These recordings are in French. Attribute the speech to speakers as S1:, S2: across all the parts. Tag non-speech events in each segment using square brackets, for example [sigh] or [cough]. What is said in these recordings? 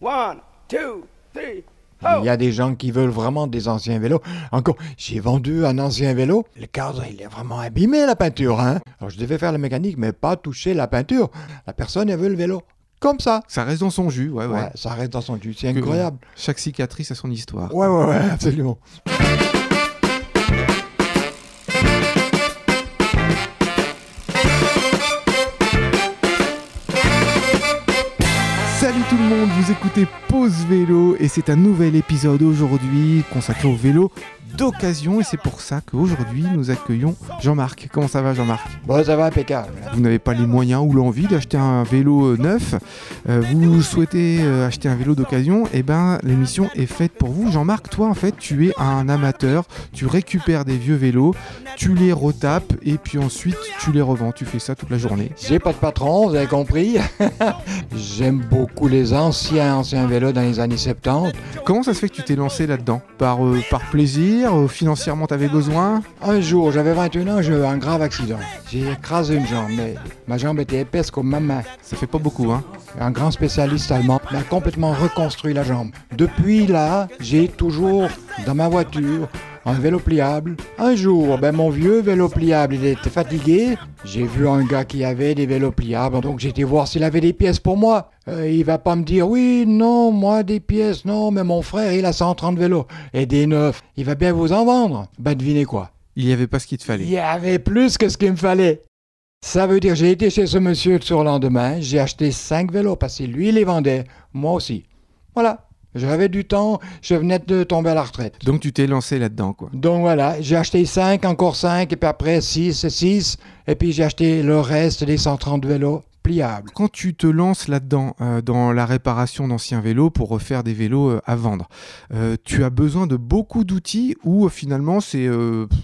S1: One, two, three.
S2: Il y a des gens qui veulent vraiment des anciens vélos. Encore, j'ai vendu un ancien vélo. Le cadre, il est vraiment abîmé, la peinture. Hein? Alors, je devais faire la mécanique, mais pas toucher la peinture. La personne, elle veut le vélo. Comme ça.
S3: Ça reste dans son jus, ouais, ouais.
S2: Ouais, ça reste dans son jus. C'est incroyable.
S3: Chaque cicatrice a son histoire.
S2: Ouais, ouais, ouais, absolument.
S3: Vous écoutez Pause Vélo et c'est un nouvel épisode aujourd'hui consacré au vélo d'occasion et c'est pour ça qu'aujourd'hui nous accueillons Jean-Marc. Comment ça va Jean-Marc?
S2: Bon, ça va impeccable.
S3: Vous n'avez pas les moyens ou l'envie d'acheter un vélo euh, neuf, euh, vous souhaitez euh, acheter un vélo d'occasion, et ben l'émission est faite pour vous. Jean-Marc, toi en fait tu es un amateur, tu récupères des vieux vélos, tu les retapes et puis ensuite tu les revends. Tu fais ça toute la journée.
S2: J'ai pas de patron, vous avez compris. [laughs] J'aime beaucoup les anciens, anciens vélos dans les années 70.
S3: Comment ça se fait que tu t'es lancé là-dedans? Par, euh, par plaisir euh, Financièrement t'avais besoin?
S2: Un jour, j'avais 21 ans, j'ai eu un grave accident. J'ai écrasé une jambe, mais ma jambe était épaisse comme ma main.
S3: Ça fait pas beaucoup hein
S2: Un grand spécialiste allemand m'a complètement reconstruit la jambe. Depuis là, j'ai toujours dans ma voiture un vélo pliable. Un jour, ben mon vieux vélo pliable, il était fatigué. J'ai vu un gars qui avait des vélos pliables, donc j'ai été voir s'il avait des pièces pour moi. Euh, il va pas me dire oui, non, moi des pièces, non, mais mon frère il a 130 vélos et des neufs. Il va bien vous en vendre. Ben devinez quoi?
S3: Il y avait pas ce qu'il te
S2: il
S3: fallait.
S2: y avait plus que ce qu'il me fallait. Ça veut dire j'ai été chez ce monsieur le surlendemain, j'ai acheté cinq vélos parce que lui il les vendait, moi aussi. Voilà, j'avais du temps, je venais de tomber à la retraite.
S3: Donc tu t'es lancé là-dedans quoi.
S2: Donc voilà, j'ai acheté 5, encore 5, et puis après 6 et 6, et puis j'ai acheté le reste des 130 vélos
S3: Quand tu te lances là-dedans, euh, dans la réparation d'anciens vélos pour refaire des vélos euh, à vendre, euh, tu as besoin de beaucoup d'outils ou finalement c'est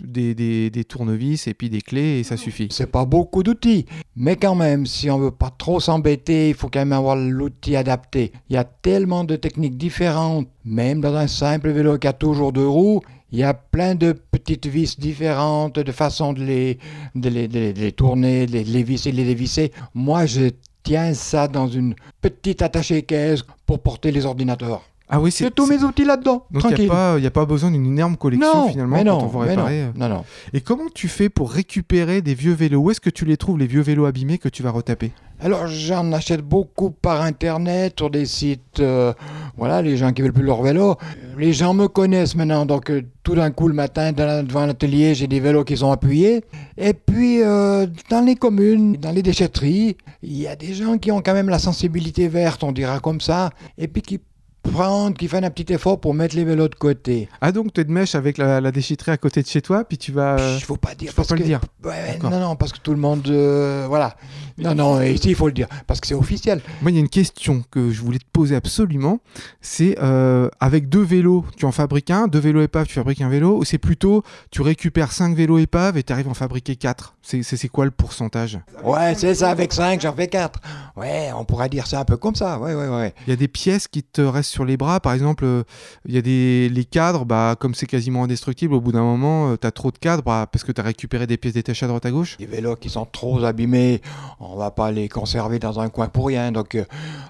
S3: des, des- des tournevis et puis des clés et ça suffit?
S2: C'est pas beaucoup d'outils, mais quand même, si on veut pas trop s'embêter, il faut quand même avoir l'outil adapté. Il y a tellement de techniques différentes, même dans un simple vélo qui a toujours deux roues, il y a plein de petites vis différentes, de façons de les, de les, de les- de les tourner, de les, visser, de les dévisser. Moi, je tiens ça dans une petite attachée caisse pour porter les ordinateurs.
S3: Ah oui,
S2: C'est tous mes outils là-dedans,
S3: Donc il n'y a, pas- y a pas besoin d'une énorme collection
S2: non,
S3: finalement
S2: mais
S3: quand
S2: non,
S3: on veut
S2: mais
S3: réparer.
S2: non, non, non.
S3: Et comment tu fais pour récupérer des vieux vélos? Où est-ce que tu les trouves les vieux vélos abîmés que tu vas retaper?
S2: Alors j'en achète beaucoup par internet sur des sites, euh, voilà, les gens qui veulent plus leur vélo. Les gens me connaissent maintenant, donc euh, tout d'un coup le matin devant l'atelier, j'ai des vélos qui sont appuyés. Et puis euh, dans les communes, dans les déchetteries, il y a des gens qui ont quand même la sensibilité verte, on dira comme ça, et puis qui prennent, qui font un petit effort pour mettre les vélos de côté.
S3: Ah donc tu es de mèche avec la, la déchetterie à côté de chez toi puis tu vas... euh,
S2: Il faut pas dire parce
S3: pas le dire.
S2: Ouais, non non parce que tout le monde euh, voilà. Non non, ici il faut le dire parce que c'est officiel.
S3: Moi, il y a une question que je voulais te poser absolument. C'est euh, avec deux vélos, tu en fabriques un, deux vélos épaves, tu fabriques un vélo, ou c'est plutôt tu récupères cinq vélos épaves et tu arrives à en fabriquer quatre? C'est quoi le pourcentage?
S2: Ouais, c'est ça, avec 5, j'en fais 4. Ouais, on pourrait dire ça un peu comme ça, ouais, ouais, ouais.
S3: Il y a des pièces qui te restent sur les bras, par exemple, euh, il y a des les cadres, bah, comme c'est quasiment indestructible, au bout d'un moment, tu as trop de cadres bah, parce que tu as récupéré des pièces détachées à droite à gauche.
S2: Les vélos qui sont trop abîmés, on va pas les conserver dans un coin pour rien, donc euh,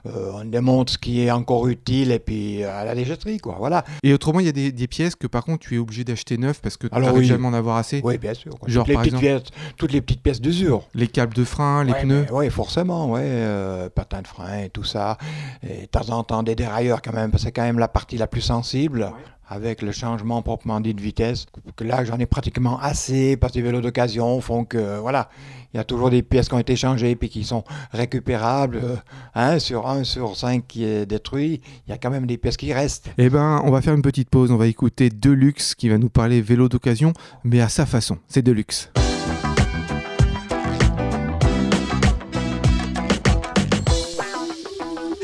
S2: euh, on démonte ce qui est encore utile et puis euh, à la déchetterie, quoi, voilà.
S3: Et autrement, il y a des, des pièces que par contre tu es obligé d'acheter neuf parce que tu n'arrives
S2: oui.
S3: jamais en avoir assez.
S2: Oui, bien sûr. quoi.
S3: Genre,
S2: toutes, les
S3: par
S2: petites
S3: exemple
S2: pièces, toutes les petites pièces d'usure.
S3: Les câbles de frein, les
S2: ouais,
S3: pneus.
S2: Oui, forcément, ouais, euh, patins de frein et tout ça. Et de temps en temps des dérailleurs quand même, parce que c'est quand même la partie la plus sensible. Avec le changement proprement dit de vitesse, que là j'en ai pratiquement assez parce que les vélos d'occasion font que voilà, il y a toujours des pièces qui ont été changées puis qui sont récupérables. euh, hein, sur 1 sur 5 qui est détruit, il y a quand même des pièces qui restent.
S3: Eh ben, on va faire une petite pause. On va écouter Deluxe qui va nous parler vélo d'occasion, mais à sa façon. C'est Deluxe.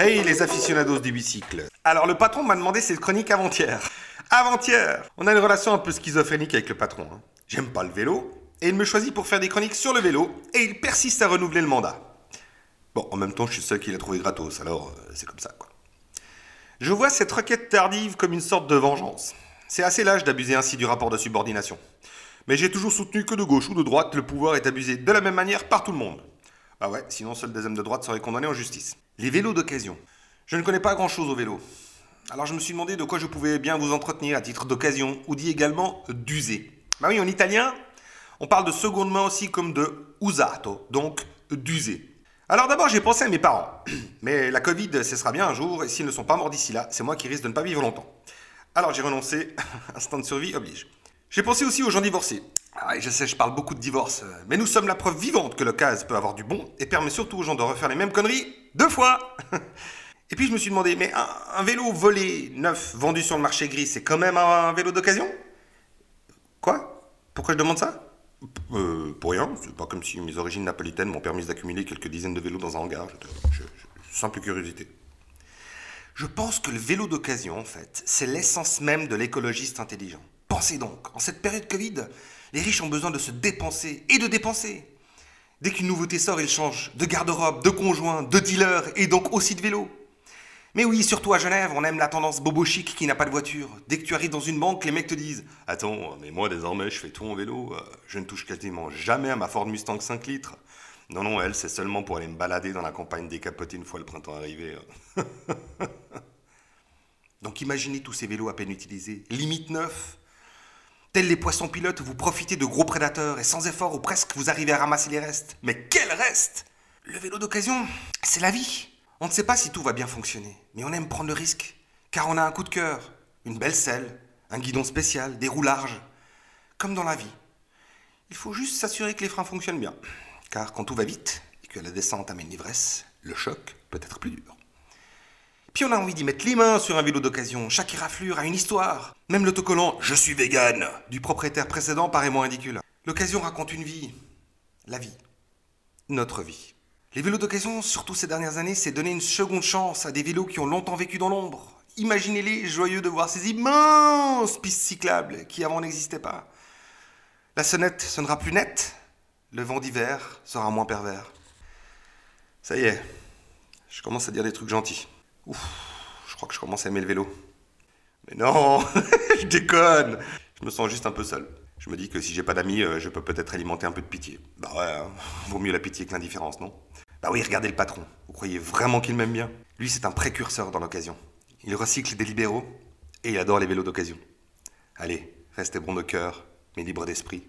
S4: Hey les aficionados du bicycle. Alors le patron m'a demandé cette chronique avant-hier. Avant-hier On a une relation un peu schizophrénique avec le patron. hein. J'aime pas le vélo, et il me choisit pour faire des chroniques sur le vélo, et il persiste à renouveler le mandat. Bon, en même temps, je suis le seul qui l'a trouvé gratos, alors euh, c'est comme ça, quoi. Je vois cette requête tardive comme une sorte de vengeance. C'est assez lâche d'abuser ainsi du rapport de subordination. Mais j'ai toujours soutenu que de gauche ou de droite, le pouvoir est abusé de la même manière par tout le monde. Bah ouais, sinon seul des hommes de droite seraient condamnés en justice. Les vélos d'occasion. Je ne connais pas grand-chose au vélo. Alors je me suis demandé de quoi je pouvais bien vous entretenir à titre d'occasion, ou dit également d'user. Bah oui, en italien, on parle de seconde main aussi comme de usato, donc d'user. Alors d'abord j'ai pensé à mes parents. [clears throat] Mais la Covid cessera bien un jour, et s'ils ne sont pas morts d'ici là, c'est moi qui risque de ne pas vivre longtemps. Alors j'ai renoncé, [laughs] instinct de survie oblige. J'ai pensé aussi aux gens divorcés. Ah, je sais, je parle beaucoup de divorce, mais nous sommes la preuve vivante que l'occasion peut avoir du bon et permet surtout aux gens de refaire les mêmes conneries deux fois. [laughs] et puis je me suis demandé, mais un, vélo volé, neuf, vendu sur le marché gris, c'est quand même un, vélo d'occasion? Quoi? Pourquoi je demande ça? Euh, Pour rien, c'est pas comme si mes origines napolitaines m'ont permis d'accumuler quelques dizaines de vélos dans un hangar. simple curiosité. Je pense que le vélo d'occasion, en fait, c'est l'essence même de l'écologiste intelligent. Pensez donc, en cette période Covid, les riches ont besoin de se dépenser et de dépenser. Dès qu'une nouveauté sort, ils changent de garde-robe, de conjoint, de dealer et donc aussi de vélo. Mais oui, surtout à Genève, on aime la tendance bobo chic qui n'a pas de voiture. Dès que tu arrives dans une banque, les mecs te disent Attends, mais moi désormais je fais tout en vélo, euh, je ne touche quasiment jamais à ma Ford Mustang 5 litres. Non, non, elle, c'est seulement pour aller me balader dans la campagne décapotée une fois le printemps arrivé. [laughs] Donc imaginez tous ces vélos à peine utilisés, limite neufs, Tels les poissons pilotes, vous profitez de gros prédateurs et sans effort ou presque vous arrivez à ramasser les restes. Mais quel reste Le vélo d'occasion, c'est la vie. On ne sait pas si tout va bien fonctionner, mais on aime prendre le risque. Car on a un coup de cœur, une belle selle, un guidon spécial, des roues larges. Comme dans la vie. Il faut juste s'assurer que les freins fonctionnent bien. Car quand tout va vite et que la descente amène l'ivresse, le choc peut être plus dur. Puis on a envie d'y mettre les mains sur un vélo d'occasion. Chaque éraflure a une histoire. Même l'autocollant Je suis vegan du propriétaire précédent paraît moins ridicule. L'occasion raconte une vie. La vie. Notre vie. Les vélos d'occasion, surtout ces dernières années, c'est donner une seconde chance à des vélos qui ont longtemps vécu dans l'ombre. Imaginez-les joyeux de voir ces immenses pistes cyclables qui avant n'existaient pas. La sonnette sonnera plus nette, le vent d'hiver sera moins pervers. Ça y est, je commence à dire des trucs gentils. Ouf, je crois que je commence à aimer le vélo. Mais non, [laughs] je déconne. Je me sens juste un peu seul. Je me dis que si j'ai pas d'amis, euh, je peux peut-être alimenter un peu de pitié. Bah ouais, hein. [laughs] vaut mieux la pitié que l'indifférence, non? Bah oui, regardez le patron. Vous croyez vraiment qu'il m'aime bien? Lui, c'est un précurseur dans l'occasion. Il recycle des libéraux et il adore les vélos d'occasion. Allez, restez bon de cœur, mais libre d'esprit.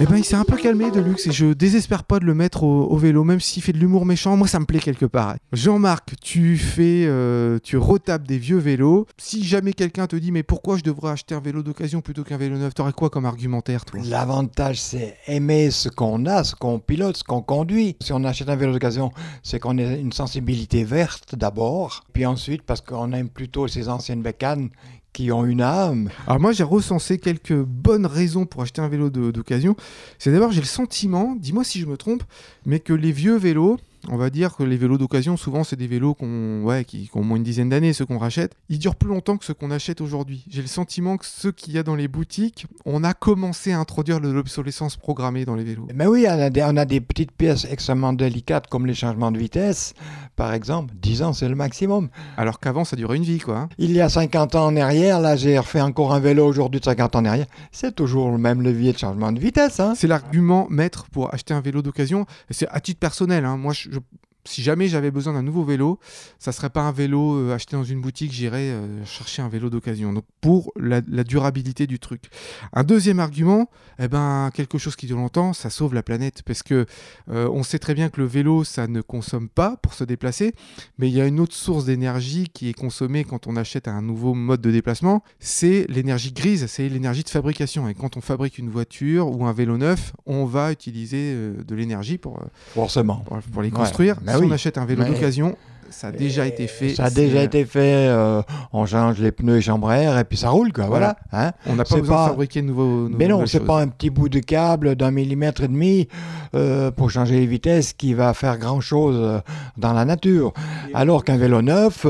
S3: Eh ben, il s'est un peu calmé de luxe et je désespère pas de le mettre au, vélo, même s'il fait de l'humour méchant. Moi, ça me plaît quelque part. Jean-Marc, tu fais, euh, tu retapes des vieux vélos. Si jamais quelqu'un te dit, mais pourquoi je devrais acheter un vélo d'occasion plutôt qu'un vélo neuf, t'aurais quoi comme argumentaire, toi?
S2: L'avantage, c'est aimer ce qu'on a, ce qu'on pilote, ce qu'on conduit. Si on achète un vélo d'occasion, c'est qu'on a une sensibilité verte d'abord, puis ensuite parce qu'on aime plutôt ces anciennes bécanes qui ont une âme.
S3: Alors moi j'ai recensé quelques bonnes raisons pour acheter un vélo d'occasion. C'est d'abord j'ai le sentiment, dis-moi si je me trompe, mais que les vieux vélos, on va dire que les vélos d'occasion, souvent, c'est des vélos qu'on, ouais, qui, ont moins une dizaine d'années, ceux qu'on rachète. Ils durent plus longtemps que ceux qu'on achète aujourd'hui. J'ai le sentiment que ceux qu'il y a dans les boutiques, on a commencé à introduire de l'obsolescence programmée dans les vélos.
S2: Mais oui, on a, des, on a des petites pièces extrêmement délicates comme les changements de vitesse, par exemple. 10 ans, c'est le maximum.
S3: Alors qu'avant, ça durait une vie, quoi. Hein.
S2: Il y a 50 ans en arrière, là, j'ai refait encore un vélo aujourd'hui de 50 ans en arrière. C'est toujours le même levier de changement de vitesse. Hein.
S3: C'est l'argument maître pour acheter un vélo d'occasion. C'est à titre personnel. Hein. Moi, je, je, si jamais j'avais besoin d'un nouveau vélo, ça serait pas un vélo euh, acheté dans une boutique, j'irais euh, chercher un vélo d'occasion. Donc pour la, durabilité du truc. Un deuxième argument, eh ben quelque chose qui dure longtemps, ça sauve la planète parce que euh, on sait très bien que le vélo ça ne consomme pas pour se déplacer, mais il y a une autre source d'énergie qui est consommée quand on achète un nouveau mode de déplacement, c'est l'énergie grise, c'est l'énergie de fabrication. Et quand on fabrique une voiture ou un vélo neuf, on va utiliser de l'énergie pour
S2: forcément
S3: pour, les construire. Bah si on achète un vélo d'occasion, ça a déjà été fait.
S2: Ça a déjà été fait. Euh, on change les pneus et chambres air et puis ça roule, quoi. Voilà.
S3: Hein. on n'a pas besoin de fabriquer de nouveaux.
S2: Mais non, c'est pas un petit bout de câble d'un millimètre et demi euh, pour changer les vitesses qui va faire grand chose euh, dans la nature. Alors qu'un vélo neuf,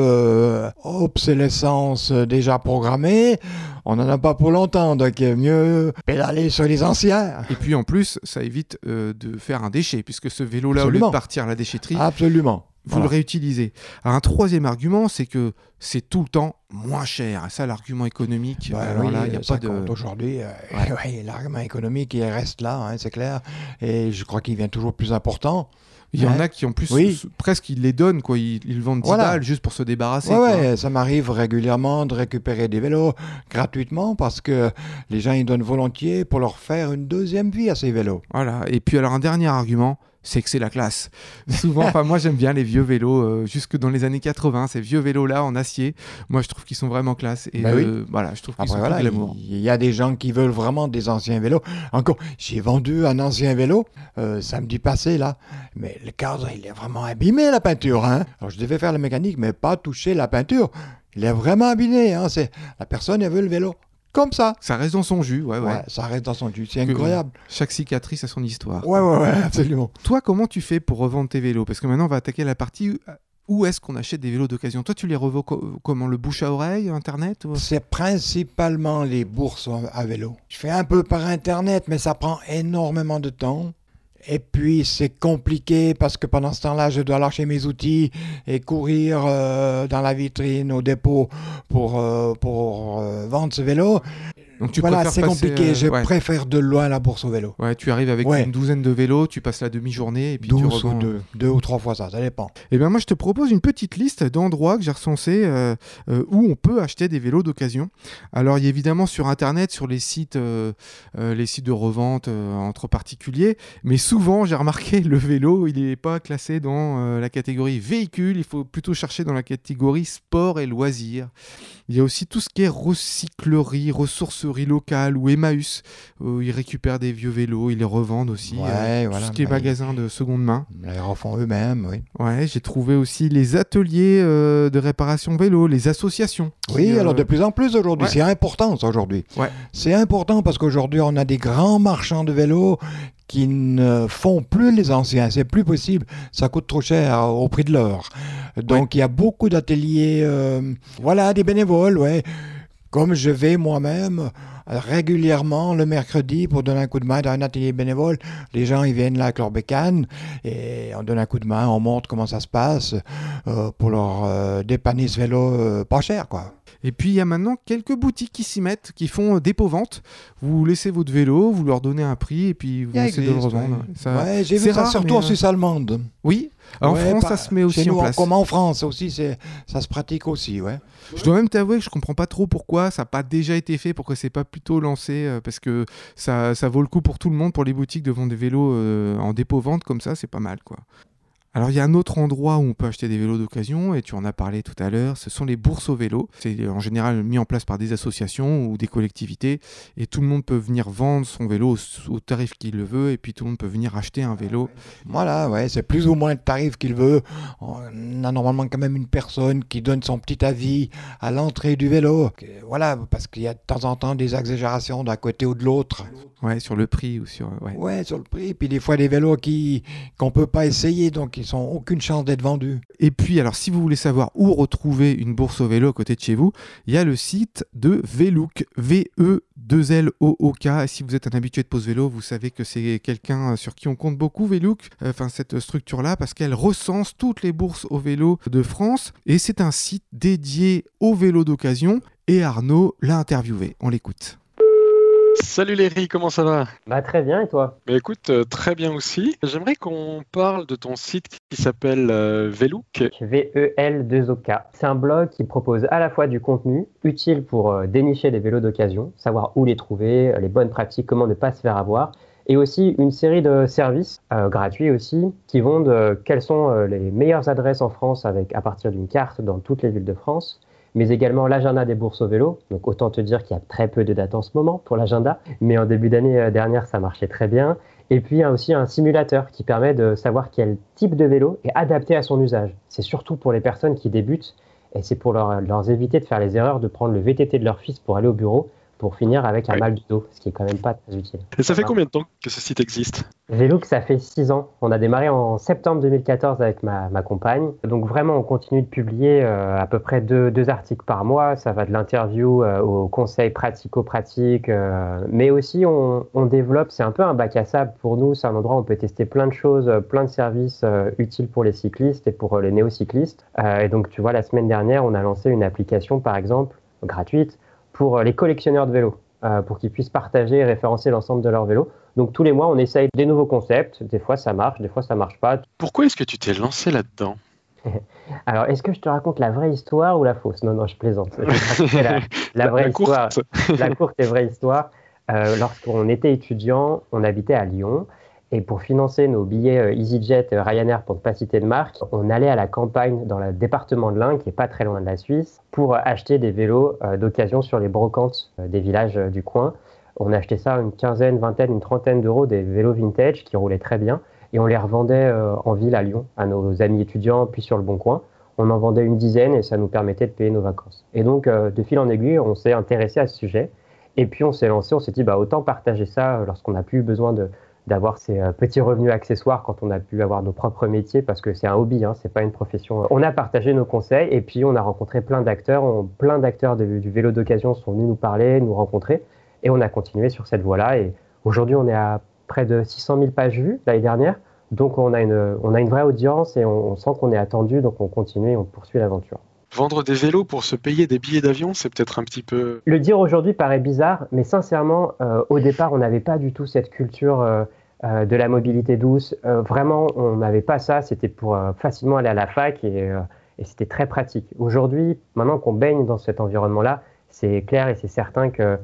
S2: obsolescence déjà programmée, on n'en a pas pour longtemps, donc il mieux pédaler sur les anciens.
S3: Et puis en plus, ça évite de faire un déchet, puisque ce vélo-là, au lieu de partir à la déchetterie,
S2: Absolument
S3: vous
S2: Voilà.
S3: le réutilisez. Un troisième argument, c'est que c'est tout le temps moins cher. Ça, l'argument économique,
S2: Bah
S3: alors
S2: oui,
S3: là, il n'y a pas de.
S2: aujourd'hui. euh,
S3: Ouais. [laughs]
S2: ouais, L'argument économique, il reste là, hein, c'est clair. Et je crois qu'il devient toujours plus important.
S3: Il y en a qui, en plus,
S2: Oui.
S3: presque, ils les donnent, quoi. Ils, ils vendent 10
S2: Voilà.
S3: balles juste pour se débarrasser.
S2: Ouais,
S3: quoi.
S2: ouais, ça m'arrive régulièrement de récupérer des vélos gratuitement parce que les gens ils donnent volontiers pour leur faire une deuxième vie à ces vélos.
S3: Voilà. Et puis, alors, un dernier argument, c'est que c'est la classe. [laughs] Souvent, enfin, moi, j'aime bien les vieux vélos, euh, jusque dans les années 80, ces vieux vélos-là en acier. Moi, je trouve qu'ils sont vraiment classe. Et
S2: Bah oui.
S3: euh, voilà, je trouve qu'ils sont
S2: voilà, il y a des gens qui veulent vraiment des anciens vélos. Encore, j'ai vendu un ancien vélo euh, samedi passé là, mais le cadre il est vraiment abîmé la peinture. Hein. Alors je devais faire la mécanique, mais pas toucher la peinture. Il est vraiment abîmé. Hein. C'est la personne elle veut le vélo comme ça.
S3: Ça reste dans son jus, ouais, ouais.
S2: Ouais, ça reste dans son jus. C'est incroyable.
S3: Chaque cicatrice a son histoire.
S2: Ouais, ouais, ouais, absolument.
S3: Toi, comment tu fais pour revendre tes vélos? Parce que maintenant, on va attaquer la partie où- où est-ce qu'on achète des vélos d'occasion? Toi, tu les revends co- comment? Le bouche à oreille, Internet ou-
S2: C'est principalement les bourses à vélo. Je fais un peu par internet, mais ça prend énormément de temps. Et puis c'est compliqué parce que pendant ce temps-là, je dois lâcher mes outils et courir euh, dans la vitrine au dépôt pour, euh, euh, vendre ce vélo.
S3: Donc tu
S2: voilà, c'est compliqué.
S3: euh,
S2: Je
S3: ouais.
S2: préfère de loin la bourse au vélo.
S3: Ouais, tu arrives avec
S2: Ouais.
S3: une douzaine de vélos, tu passes la demi-journée et puis tu
S2: 12
S3: revends.
S2: ou deux, deux ou trois fois ça, ça dépend.
S3: Eh bien, moi, je te propose une petite liste d'endroits que j'ai recensés euh, euh, où on peut acheter des vélos d'occasion. Alors, il y a évidemment sur Internet, sur les sites, euh, les sites de revente entre particuliers, mais souvent, j'ai remarqué [laughs] le vélo, il n'est pas classé dans la catégorie véhicule. Il faut plutôt chercher dans la catégorie sport et loisirs. Il y a aussi tout ce qui est recyclerie, ressourcerie locale ou Emmaüs. où ils récupèrent des vieux vélos, ils les revendent aussi.
S2: Ouais,
S3: euh,
S2: voilà,
S3: tout ce qui est
S2: bah,
S3: magasin de seconde main.
S2: Les refont eux-mêmes, oui.
S3: Ouais, j'ai trouvé aussi les ateliers euh, de réparation vélo, les associations.
S2: Oui,
S3: euh,
S2: alors de plus en plus aujourd'hui.
S3: ouais.
S2: C'est important ça aujourd'hui.
S3: Ouais.
S2: C'est important parce qu'aujourd'hui, on a des grands marchands de vélos qui ne font plus les anciens. C'est plus possible. Ça coûte trop cher au prix de l'or. Donc, il y a beaucoup d'ateliers. euh, voilà, des bénévoles, ouais. Comme je vais moi-même euh, régulièrement le mercredi pour donner un coup de main dans un atelier bénévole. Les gens, ils viennent là avec leur bécane et on donne un coup de main, on montre comment ça se passe euh, pour leur euh, dépanner ce vélo euh, pas cher, quoi.
S3: Et puis il y a maintenant quelques boutiques qui s'y mettent, qui font dépôt-vente. Vous laissez votre vélo, vous leur donnez un prix et puis vous essayez de le revendre.
S2: ouais. J'ai
S3: c'est
S2: vu ça
S3: rare,
S2: surtout en Suisse allemande.
S3: Oui, en
S2: Ouais,
S3: France
S2: pas-
S3: ça se met aussi
S2: chez nous,
S3: en place.
S2: Comme en France aussi, ça se pratique aussi, ouais.
S3: Je dois même t'avouer que je comprends pas trop pourquoi ça n'a pas déjà été fait, pourquoi c'est pas plutôt lancé, euh, parce que ça, ça vaut le coup pour tout le monde, pour les boutiques de vendre des vélos euh, en dépôt-vente comme ça, c'est pas mal quoi. Alors il y a un autre endroit où on peut acheter des vélos d'occasion, et tu en as parlé tout à l'heure, ce sont les bourses aux vélos. C'est en général mis en place par des associations ou des collectivités, et tout le monde peut venir vendre son vélo au, au tarif qu'il le veut, et puis tout le monde peut venir acheter un vélo.
S2: Voilà, ouais, c'est plus ou moins le tarif qu'il veut. On a normalement quand même une personne qui donne son petit avis à l'entrée du vélo. Voilà, parce qu'il y a de temps en temps des exagérations d'un côté ou de l'autre.
S3: Ouais, sur le prix ou sur... Ouais.
S2: Ouais, sur le prix. Puis des fois des vélos qui qu'on peut pas essayer, donc ils ont aucune chance d'être vendus.
S3: Et puis, alors, si vous voulez savoir où retrouver une bourse au vélo à côté de chez vous, il y a le site de Velook, V-E-2-L-O-O-K. Et si vous êtes un habitué de pose vélo, vous savez que c'est quelqu'un sur qui on compte beaucoup, Velook, euh, enfin, cette structure-là, parce qu'elle recense toutes les bourses au vélo de France. Et c'est un site dédié au vélo d'occasion. Et Arnaud l'a interviewé. On l'écoute.
S5: Salut Léry, comment ça va?
S6: Bah très bien, et toi?
S5: Bah écoute, euh, très bien aussi. J'aimerais qu'on parle de ton site qui s'appelle euh, Velook.
S6: V-E-L-2-O-K. C'est un blog qui propose à la fois du contenu utile pour euh, dénicher des vélos d'occasion, savoir où les trouver, euh, les bonnes pratiques, comment ne pas se faire avoir, et aussi une série de services euh, gratuits aussi qui vont de quelles sont euh, les meilleures adresses en France avec à partir d'une carte dans toutes les villes de France, mais également l'agenda des bourses au vélo. Donc autant te dire qu'il y a très peu de dates en ce moment pour l'agenda, mais en début d'année euh, dernière ça marchait très bien. Et puis il y a aussi un simulateur qui permet de savoir quel type de vélo est adapté à son usage. C'est surtout pour les personnes qui débutent et c'est pour leur, leur éviter de faire les erreurs de prendre le VTT de leur fils pour aller au bureau. Pour finir avec un
S5: Ouais.
S6: mal du dos, ce qui est quand même pas très utile.
S5: Et ça fait combien de temps que ce site existe?
S6: Velook, ça fait 6 ans. On a démarré en septembre 2014 avec ma, ma compagne. Donc vraiment, on continue de publier euh, à peu près deux, deux articles par mois. Ça va de l'interview euh, aux conseils pratico-pratiques. euh, mais aussi, on, on développe, c'est un peu un bac à sable pour nous. C'est un endroit où on peut tester plein de choses, euh, plein de services utiles pour les cyclistes et pour les néocyclistes. Et donc, tu vois, la semaine dernière, on a lancé une application, par exemple, gratuite, pour euh, les collectionneurs de vélos. euh, pour qu'ils puissent partager et référencer l'ensemble de leurs vélos. Donc tous les mois, on essaye des nouveaux concepts. Des fois, ça marche, des fois, ça marche pas.
S5: Pourquoi est-ce que tu t'es lancé là-dedans? [laughs]
S6: Alors, est-ce que je te raconte la vraie histoire ou la fausse? Non, non, je plaisante. Je la, la [laughs] vraie
S5: course
S6: histoire. [laughs] La courte et vraie histoire. Euh, lorsqu'on était étudiant, on habitait à Lyon. Et pour financer nos billets euh, EasyJet, euh, Ryanair, pour ne pas citer de marque, on allait à la campagne dans le département de l'Ain, qui est pas très loin de la Suisse, pour euh, acheter des vélos d'occasion sur les brocantes des villages du coin. On achetait ça une quinzaine, vingtaine, une trentaine d'euros, des vélos vintage qui roulaient très bien. Et on les revendait en ville à Lyon, à nos amis étudiants, puis sur le Bon Coin. On en vendait une dizaine et ça nous permettait de payer nos vacances. Et donc, de fil en aiguille, on s'est intéressé à ce sujet. Et puis, on s'est lancé, on s'est dit, bah, autant partager ça lorsqu'on n'a plus besoin de, d'avoir ces euh, petits revenus accessoires quand on a pu avoir nos propres métiers, parce que c'est un hobby, hein, c'est pas une profession. On a partagé nos conseils et puis on a rencontré plein d'acteurs. Plein d'acteurs du vélo d'occasion sont venus nous parler, nous rencontrer. Et on a continué sur cette voie-là. Et aujourd'hui, on est à près de 600 000 pages vues l'année dernière. Donc on a une, on a une vraie audience et on, on sent qu'on est attendu, donc on continue et on poursuit l'aventure.
S5: Vendre des vélos pour se payer des billets d'avion, c'est peut-être un petit peu.
S6: Le dire aujourd'hui paraît bizarre, mais sincèrement, euh, au départ, on n'avait pas du tout cette culture euh, euh, de la mobilité douce. Euh, vraiment, on n'avait pas ça. C'était pour euh, facilement aller à la fac et, euh, et c'était très pratique. Aujourd'hui, maintenant qu'on baigne dans cet environnement-là, c'est clair et c'est certain que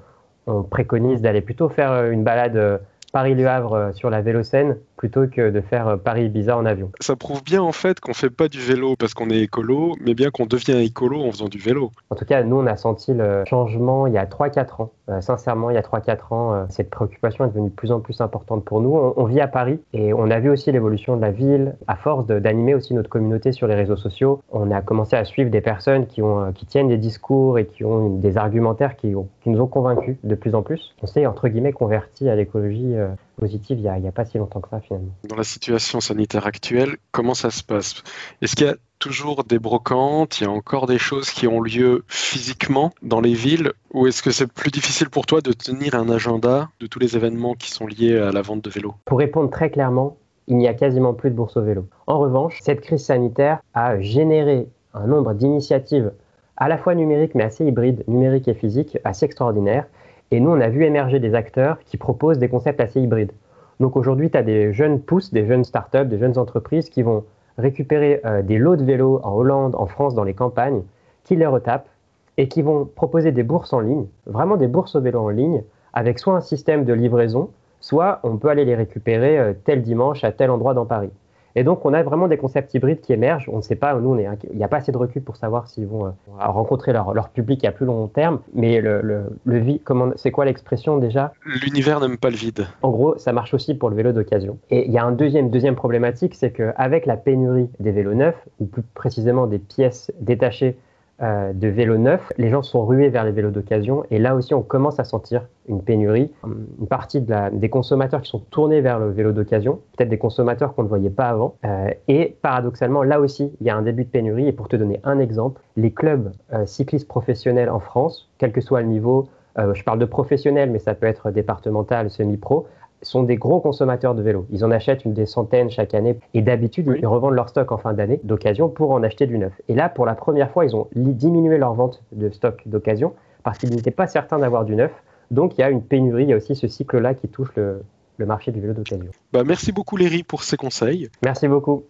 S6: on préconise d'aller plutôt faire euh, une balade Paris-Le Havre sur la Vélocène plutôt que de faire euh, Paris-Ibiza en avion.
S5: Ça prouve bien en fait qu'on fait pas du vélo parce qu'on est écolo, mais bien qu'on devient écolo en faisant du vélo.
S6: En tout cas, nous, on a senti le changement il y a 3-4 ans. Euh, sincèrement, il y a 3-4 ans, euh, cette préoccupation est devenue de plus en plus importante pour nous. On, on vit à Paris et on a vu aussi l'évolution de la ville. À force d'animer aussi notre communauté sur les réseaux sociaux, on a commencé à suivre des personnes qui, ont, euh, qui tiennent des discours et qui ont une- des argumentaires qui, ont- qui nous ont convaincus de plus en plus. On s'est, entre guillemets, converti à l'écologie positive il n'y a, a pas si longtemps que ça, finalement.
S5: Dans la situation sanitaire actuelle, comment ça se passe? Est-ce qu'il y a toujours des brocantes? Il y a encore des choses qui ont lieu physiquement dans les villes? Ou est-ce que c'est plus difficile pour toi de tenir un agenda de tous les événements qui sont liés à la vente de vélos?
S6: Pour répondre très clairement, il n'y a quasiment plus de bourse au vélo. En revanche, cette crise sanitaire a généré un nombre d'initiatives à la fois numériques mais assez hybrides, numériques et physiques, assez extraordinaires. Et nous, on a vu émerger des acteurs qui proposent des concepts assez hybrides. Donc aujourd'hui, tu as des jeunes pousses, des jeunes startups, des jeunes entreprises qui vont récupérer euh, des lots de vélos en Hollande, en France, dans les campagnes, qui les retapent et qui vont proposer des bourses en ligne, vraiment des bourses au vélo en ligne, avec soit un système de livraison, soit on peut aller les récupérer euh, tel dimanche à tel endroit dans Paris. Et donc, on a vraiment des concepts hybrides qui émergent. On ne sait pas, nous, il n'y a pas assez de recul pour savoir s'ils vont euh, rencontrer leur, leur public à plus long terme. Mais le, le, le vi- comment, c'est quoi l'expression déjà?
S5: L'univers n'aime pas le vide.
S6: En gros, ça marche aussi pour le vélo d'occasion. Et il y a un deuxième, deuxième problématique, c'est qu'avec la pénurie des vélos neufs, ou plus précisément des pièces détachées euh, de vélos neufs, les gens sont rués vers les vélos d'occasion. Et là aussi, on commence à sentir une pénurie. Une partie des consommateurs qui sont tournés vers le vélo d'occasion, peut-être des consommateurs qu'on ne voyait pas avant. Euh, et paradoxalement, là aussi, il y a un début de pénurie. Et pour te donner un exemple, les clubs euh, cyclistes professionnels en France, quel que soit le niveau, je parle de professionnels, mais ça peut être départemental, semi-pro, sont des gros consommateurs de vélos. Ils en achètent une des centaines chaque année et d'habitude,
S5: Oui.
S6: ils revendent leur stock en fin d'année d'occasion pour en acheter du neuf. Et là, pour la première fois, ils ont diminué leur vente de stock d'occasion parce qu'ils n'étaient pas certains d'avoir du neuf. Donc il y a une pénurie, il y a aussi ce cycle-là qui touche le, le marché du vélo d'occasion.
S5: Bah, merci beaucoup Léry pour ces conseils.
S6: Merci beaucoup.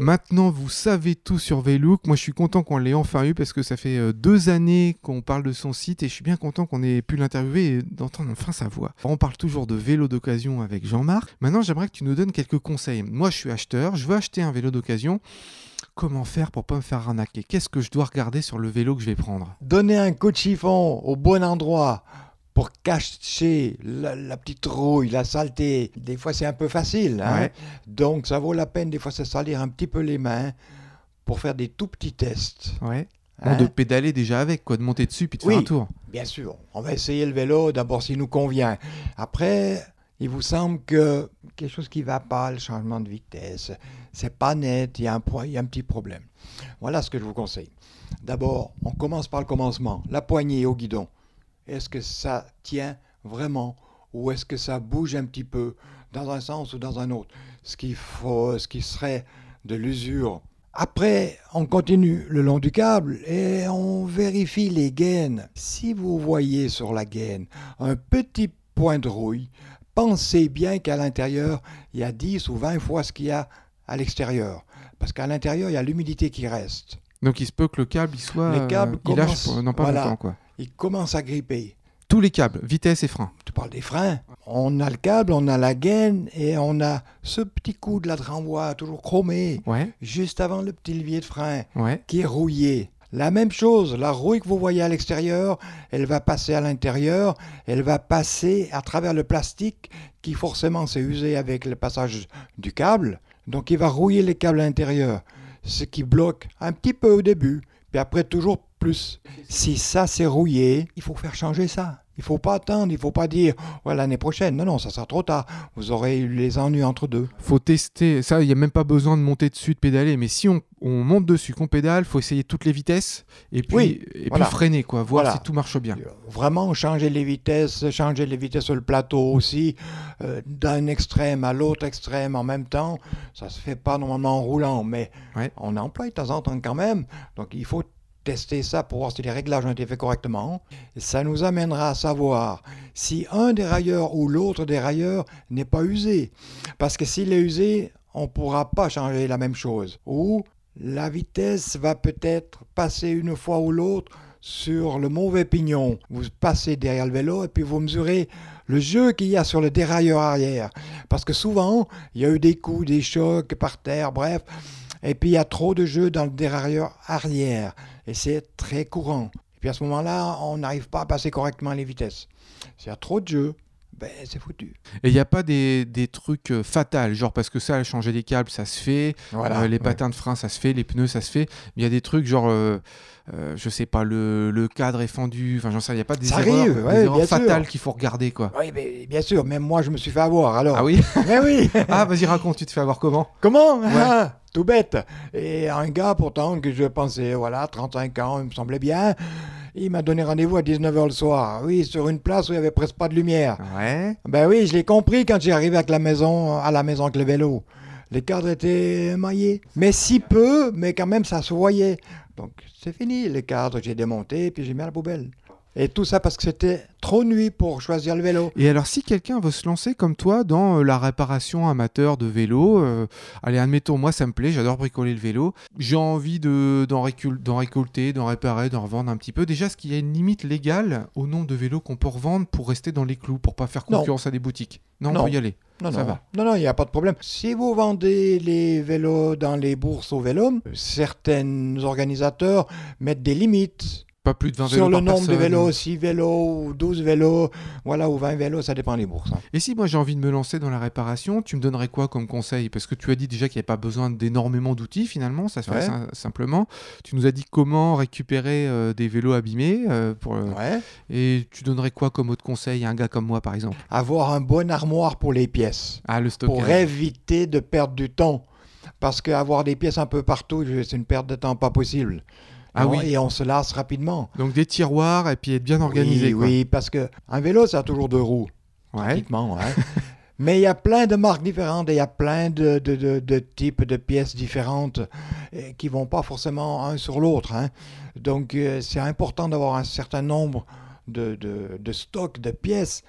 S3: Maintenant, vous savez tout sur Velook. Moi, je suis content qu'on l'ait enfin eu parce que ça fait euh, deux années qu'on parle de son site et je suis bien content qu'on ait pu l'interviewer et d'entendre enfin sa voix. On parle toujours de vélo d'occasion avec Jean-Marc. Maintenant, j'aimerais que tu nous donnes quelques conseils. Moi, je suis acheteur, je veux acheter un vélo d'occasion. Comment faire pour pas me faire arnaquer? Qu'est-ce que je dois regarder sur le vélo que je vais prendre?
S2: Donner un coup de chiffon au bon endroit pour cacher la, la petite rouille, la saleté. Des fois, c'est un peu facile. hein.
S3: Ouais.
S2: Donc, ça vaut la peine, des fois, de se salir un petit peu les mains pour faire des tout petits tests.
S3: Ouais.
S2: Hein
S3: de pédaler déjà avec, quoi, de monter dessus puis de faire un tour.
S2: Bien sûr, on va essayer le vélo d'abord s'il nous convient. Après, il vous semble que quelque chose qui ne va pas, le changement de vitesse, c'est pas net, il y, a un, point- il y a un petit problème. Voilà ce que je vous conseille. D'abord, on commence par le commencement, la poignée au guidon. Est-ce que ça tient vraiment ou est-ce que ça bouge un petit peu dans un sens ou dans un autre? Ce qu'il faut, ce qui serait de l'usure. Après, on continue le long du câble et on vérifie les gaines. Si vous voyez sur la gaine un petit point de rouille, pensez bien qu'à l'intérieur, il y a 10 ou 20 fois ce qu'il y a à l'extérieur. Parce qu'à l'intérieur, il y a l'humidité qui reste.
S3: Donc il se peut que le câble il soit.
S2: Les câbles
S3: euh, il lâche pendant pas
S2: voilà.
S3: longtemps, quoi.
S2: Il commence à gripper.
S3: Tous les câbles, vitesse et frein.
S2: Tu parles des freins. On a le câble, on a la gaine et on a ce petit coude là de renvoi, toujours chromé,
S3: Ouais,
S2: juste avant le petit levier de frein.
S3: ouais.
S2: qui est rouillée. La même chose, la rouille que vous voyez à l'extérieur, elle va passer à l'intérieur, elle va passer à travers le plastique qui forcément s'est usé avec le passage du câble. Donc il va rouiller les câbles à l'intérieur, ce qui bloque un petit peu au début, puis après toujours plus. Si ça s'est rouillé, il faut faire changer ça. Il faut pas attendre, il faut pas dire ouais, l'année prochaine. Non, non, ça sera trop tard. Vous aurez eu les ennuis entre deux.
S3: Faut tester. Ça, il n'y a même pas besoin de monter dessus, de pédaler. Mais si on, on monte dessus, qu'on pédale, faut essayer toutes les vitesses et puis,
S2: Oui,
S3: et
S2: voilà.
S3: puis freiner, quoi. Voir
S2: Voilà.
S3: si tout marche bien.
S2: Vraiment changer les vitesses, changer les vitesses sur le plateau aussi, euh, d'un extrême à l'autre extrême en même temps, ça se fait pas normalement en roulant, mais
S3: Ouais.
S2: on emploie de temps en temps quand même. Donc il faut tester ça pour voir si les réglages ont été faits correctement. Ça nous amènera à savoir si un dérailleur ou l'autre dérailleur n'est pas usé. Parce que s'il est usé, on ne pourra pas changer la même chose. Ou la vitesse va peut-être passer une fois ou l'autre sur le mauvais pignon. Vous passez derrière le vélo et puis vous mesurez le jeu qu'il y a sur le dérailleur arrière. Parce que souvent, il y a eu des coups, des chocs par terre, bref. Et puis il y a trop de jeu dans le dérailleur arrière. Et c'est très courant. Et puis à ce moment-là, on n'arrive pas à passer correctement les vitesses. Y a trop de jeu, ben c'est foutu.
S3: Et il n'y a pas des, des trucs euh, fatals, genre parce que ça, changer des câbles, ça se fait.
S2: Voilà.
S3: Euh, les
S2: Ouais.
S3: patins de frein, ça se fait. Les pneus, ça se fait. Mais il y a des trucs genre, euh, euh, je sais pas, le, le cadre est fendu. Enfin, j'en sais, il n'y a pas des
S2: Ça
S3: erreurs,
S2: arrive,
S3: des
S2: ouais,
S3: erreurs
S2: bien sûr.
S3: fatales qu'il faut regarder, quoi.
S2: Oui, mais bien sûr, même moi je me suis fait avoir alors.
S3: Ah oui? [laughs]
S2: Mais oui [laughs]
S3: Ah, vas-y, raconte, tu te fais avoir comment?
S2: Comment? Ah, [laughs] Tout bête. Et un gars pourtant que je pensais, voilà, 35 ans, il me semblait bien, il m'a donné rendez-vous à 19h le soir. Oui, sur une place où il n'y avait presque pas de lumière.
S3: Ouais.
S2: Ben oui, je l'ai compris quand j'ai arrivé avec la maison, à la maison avec le vélo. Les cadres étaient maillés. Mais si peu, mais quand même ça se voyait. Donc c'est fini, les cadres, j'ai démonté, puis j'ai mis à la poubelle. Et tout ça parce que c'était trop nuit pour choisir le vélo.
S3: Et alors, si quelqu'un veut se lancer comme toi dans euh, la réparation amateur de vélo, euh, allez, admettons, moi ça me plaît, j'adore bricoler le vélo, j'ai envie de, d'en, récul- d'en récolter, d'en réparer, d'en revendre un petit peu. Déjà, est-ce qu'il y a une limite légale au nombre de vélos qu'on peut revendre pour rester dans les clous, pour pas faire
S2: Non.
S3: concurrence à des boutiques? Non, on
S2: Non.
S3: peut y aller.
S2: Non,
S3: Ça
S2: non.
S3: va.
S2: Non, non, il n'y a pas de problème. Si vous vendez les vélos dans les bourses au vélo, certains organisateurs mettent des limites
S3: Pas plus de 20 vélos
S2: sur le
S3: par
S2: nombre de vélos, 6 vélos ou 12 vélos, voilà, ou 20 vélos, ça dépend des bourses. hein.
S3: Et si moi j'ai envie de me lancer dans la réparation, tu me donnerais quoi comme conseil? Parce que tu as dit déjà qu'il n'y avait pas besoin d'énormément d'outils finalement, ça se fait
S2: Ouais.
S3: simplement. Tu nous as dit comment récupérer euh, des vélos abîmés. euh, pour, euh,
S2: Ouais.
S3: Et tu donnerais quoi comme autre conseil à un gars comme moi par exemple?
S2: Avoir un bon armoire pour les pièces,
S3: Ah, le stockage.
S2: pour éviter de perdre du temps. Parce qu'avoir des pièces un peu partout, c'est une perte de temps pas possible.
S3: Ah
S2: on-
S3: oui.
S2: Et on se lasse rapidement.
S3: Donc des tiroirs et puis être bien organisé.
S2: oui,
S3: quoi.
S2: oui, parce que un vélo, ça a toujours deux roues.
S3: Ouais. [laughs]
S2: Mais il y a plein de marques différentes et il y a plein de, de- de- de types de pièces différentes euh, qui vont pas forcément un sur l'autre. hein. Donc euh, c'est important d'avoir un certain nombre de, de, de stocks de pièces.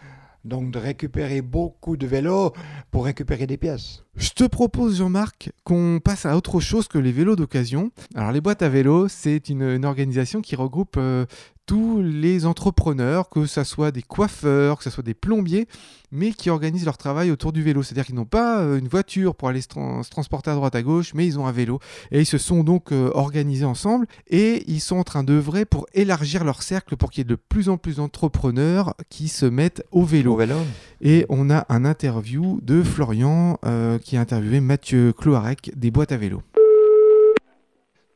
S2: Donc de récupérer beaucoup de vélos pour récupérer des pièces.
S3: Je te propose, Jean-Marc, qu'on passe à autre chose que les vélos d'occasion. Alors, les boîtes à vélos, c'est une, organisation qui regroupe euh, tous les entrepreneurs, que ce soit des coiffeurs, que ce soit des plombiers, mais qui organisent leur travail autour du vélo. C'est-à-dire qu'ils n'ont pas euh, une voiture pour aller se, tran- se transporter à droite à gauche, mais ils ont un vélo. Et ils se sont donc euh, organisés ensemble et ils sont en train d'œuvrer pour élargir leur cercle pour qu'il y ait de plus en plus d'entrepreneurs qui se mettent au vélo.
S2: vélo
S3: Et on a un interview de Florian euh, qui a interviewé Mathieu Cloarec des boîtes à vélo.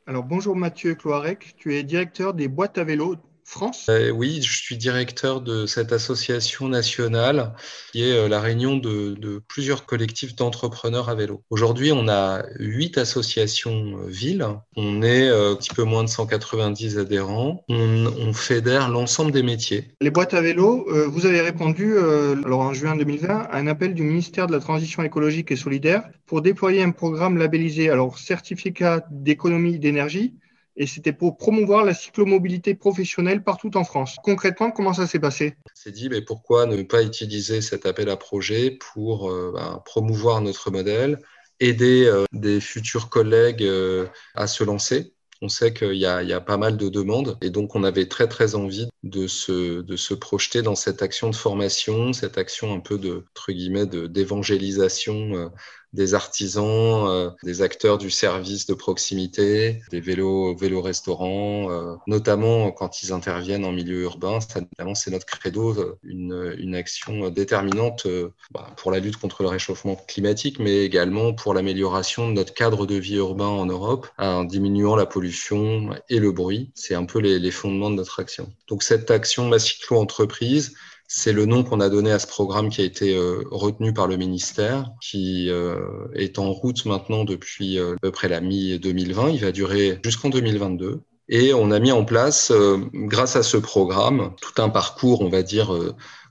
S7: Alors bonjour Mathieu Cloarec, tu es directeur des boîtes à vélo France?
S8: Euh, Oui, je suis directeur de cette association nationale qui est euh, la réunion de, de plusieurs collectifs d'entrepreneurs à vélo. Aujourd'hui, on a huit associations euh, villes. On est un petit peu moins de 190 adhérents. On, on fédère l'ensemble des métiers.
S7: Les boîtes à vélo, vous avez répondu alors en juin 2020 à un appel du ministère de la Transition écologique et solidaire pour déployer un programme labellisé alors certificat d'économie d'énergie et c'était pour promouvoir la cyclomobilité professionnelle partout en France. Concrètement, comment ça s'est passé?
S8: C'est dit, mais pourquoi ne pas utiliser cet appel à projet pour euh, ben, promouvoir notre modèle, aider euh, des futurs collègues euh, à se lancer? On sait qu'il y, a pas mal de demandes et donc on avait très très envie de se, de se projeter dans cette action de formation, cette action un peu de, entre guillemets, d'évangélisation des artisans, euh, des acteurs du service de proximité, des vélos, vélos restaurants, euh, notamment quand ils interviennent en milieu urbain. C'est notre credo, euh, une, une action déterminante bah, pour la lutte contre le réchauffement climatique, mais également pour l'amélioration de notre cadre de vie urbain en Europe, en diminuant la pollution et le bruit. C'est un peu les, les fondements de notre action. Donc action Ma Cyclo Entreprise, c'est le nom qu'on a donné à ce programme qui a été euh, retenu par le ministère, qui euh, est en route maintenant depuis euh, à peu près la mi-2020. Il va durer jusqu'en 2022. Et on a mis en place, grâce à ce programme, tout un parcours, on va dire,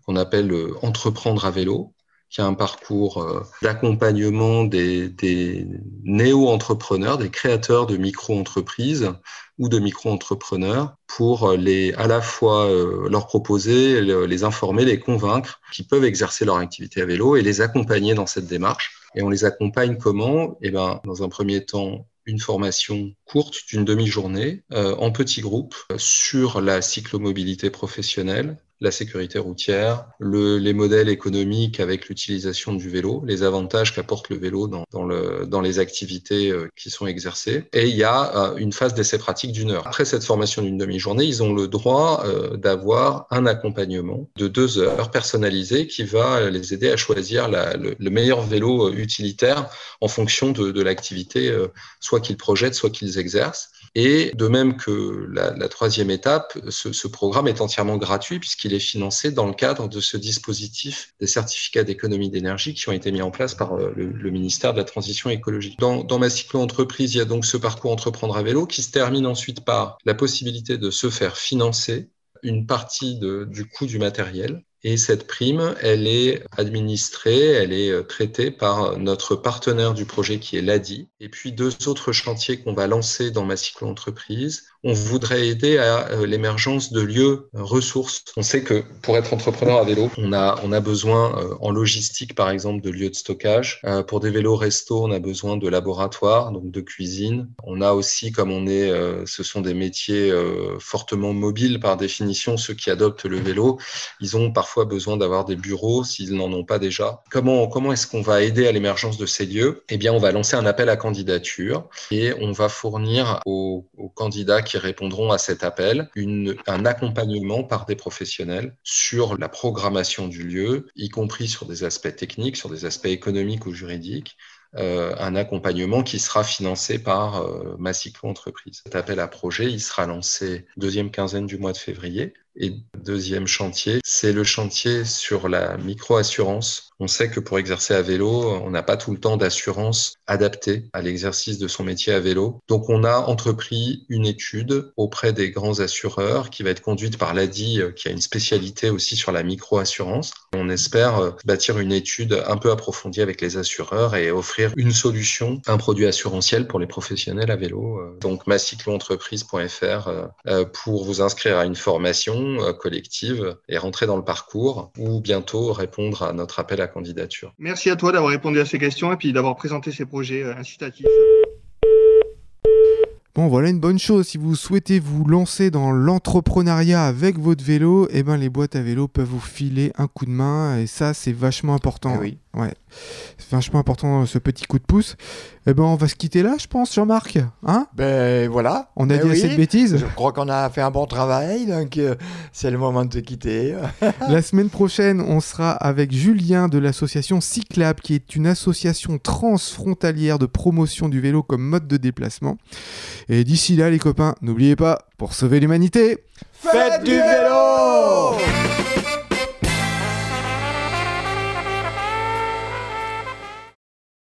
S8: qu'on appelle Entreprendre à vélo, qui a un parcours d'accompagnement des, des néo-entrepreneurs, des créateurs de micro-entreprises ou de micro-entrepreneurs pour les, à la fois euh, leur proposer, les informer, les convaincre qu'ils peuvent exercer leur activité à vélo et les accompagner dans cette démarche. Et on les accompagne comment? Eh ben, dans un premier temps, une formation courte d'une demi-journée euh, en petits groupes sur la cyclomobilité professionnelle, la sécurité routière, le, les modèles économiques avec l'utilisation du vélo, les avantages qu'apporte le vélo dans, dans, le, dans les activités euh, qui sont exercées. Et il y a euh, une phase d'essai pratique d'une heure. Après cette formation d'une demi-journée, ils ont le droit euh, d'avoir un accompagnement de deux heures personnalisé qui va les aider à choisir le, le, meilleur vélo utilitaire en fonction de, de l'activité, soit qu'ils projettent, soit qu'ils exercent. Et de même que la, troisième étape, ce, programme est entièrement gratuit puisqu'il est financé dans le cadre de ce dispositif des certificats d'économie d'énergie qui ont été mis en place par euh, le, ministère de la Transition écologique. Dans, ma cyclo-entreprise, il y a donc ce parcours entreprendre à vélo qui se termine ensuite par la possibilité de se faire financer une partie du coût du matériel et cette prime, elle est administrée, elle est euh, traitée par notre partenaire du projet qui est l'ADI. Et puis deux autres chantiers qu'on va lancer dans ma cyclo-entreprise. On voudrait aider à euh, l'émergence de lieux euh, ressources. On sait que pour être entrepreneur à vélo, on a, besoin en logistique, par exemple, de lieux de stockage. Pour des vélos resto, on a besoin de laboratoires, donc de cuisine. On a aussi, comme on est, ce sont des métiers fortement mobiles par définition, ceux qui adoptent le vélo, ils ont parfois besoin d'avoir des bureaux s'ils n'en ont pas déjà. Comment, comment est-ce qu'on va aider à l'émergence de ces lieux? Eh bien, on va lancer un appel à candidature et on va fournir aux, aux candidats qui répondront à cet appel un accompagnement par des professionnels sur la programmation du lieu, y compris sur des aspects techniques, sur des aspects économiques ou juridiques, euh, un accompagnement qui sera financé par euh, ma cyclo-entreprise. Cet appel à projet, sera lancé deuxième quinzaine du mois de février. Et deuxième chantier, c'est le chantier sur la micro-assurance. On sait que pour exercer à vélo, on n'a pas tout le temps d'assurance adaptée à l'exercice de son métier à vélo. Donc on a entrepris une étude auprès des grands assureurs qui va être conduite par l'ADI, euh, qui a une spécialité aussi sur la micro-assurance. On espère euh, bâtir une étude un peu approfondie avec les assureurs et offrir une solution, un produit assurantiel pour les professionnels à vélo. Euh. Donc macycloentreprise.fr pour vous inscrire à une formation euh, collective et rentrer dans le parcours ou bientôt répondre à notre appel à candidature.
S7: Merci à toi d'avoir répondu à ces questions et puis d'avoir présenté ces projets euh, incitatifs.
S3: Bon, voilà une bonne chose. Si vous souhaitez vous lancer dans l'entrepreneuriat avec votre vélo, eh ben, les boîtes à vélo peuvent vous filer un coup de main et ça, c'est vachement important.
S2: Eh oui.
S3: Ouais, c'est vachement important ce petit coup de pouce. Eh ben, on va se quitter là, je pense, Jean-Marc. Hein?
S2: Ben voilà.
S3: On a
S2: Ben
S3: dit
S2: oui.
S3: assez de bêtises.
S2: Je crois qu'on a fait un bon travail, donc euh, c'est le moment de te quitter. [laughs]
S3: La semaine prochaine, on sera avec Julien de l'association Cyclab, qui est une association transfrontalière de promotion du vélo comme mode de déplacement. Et d'ici là, les copains, n'oubliez pas, pour sauver l'humanité,
S2: Faites du vélo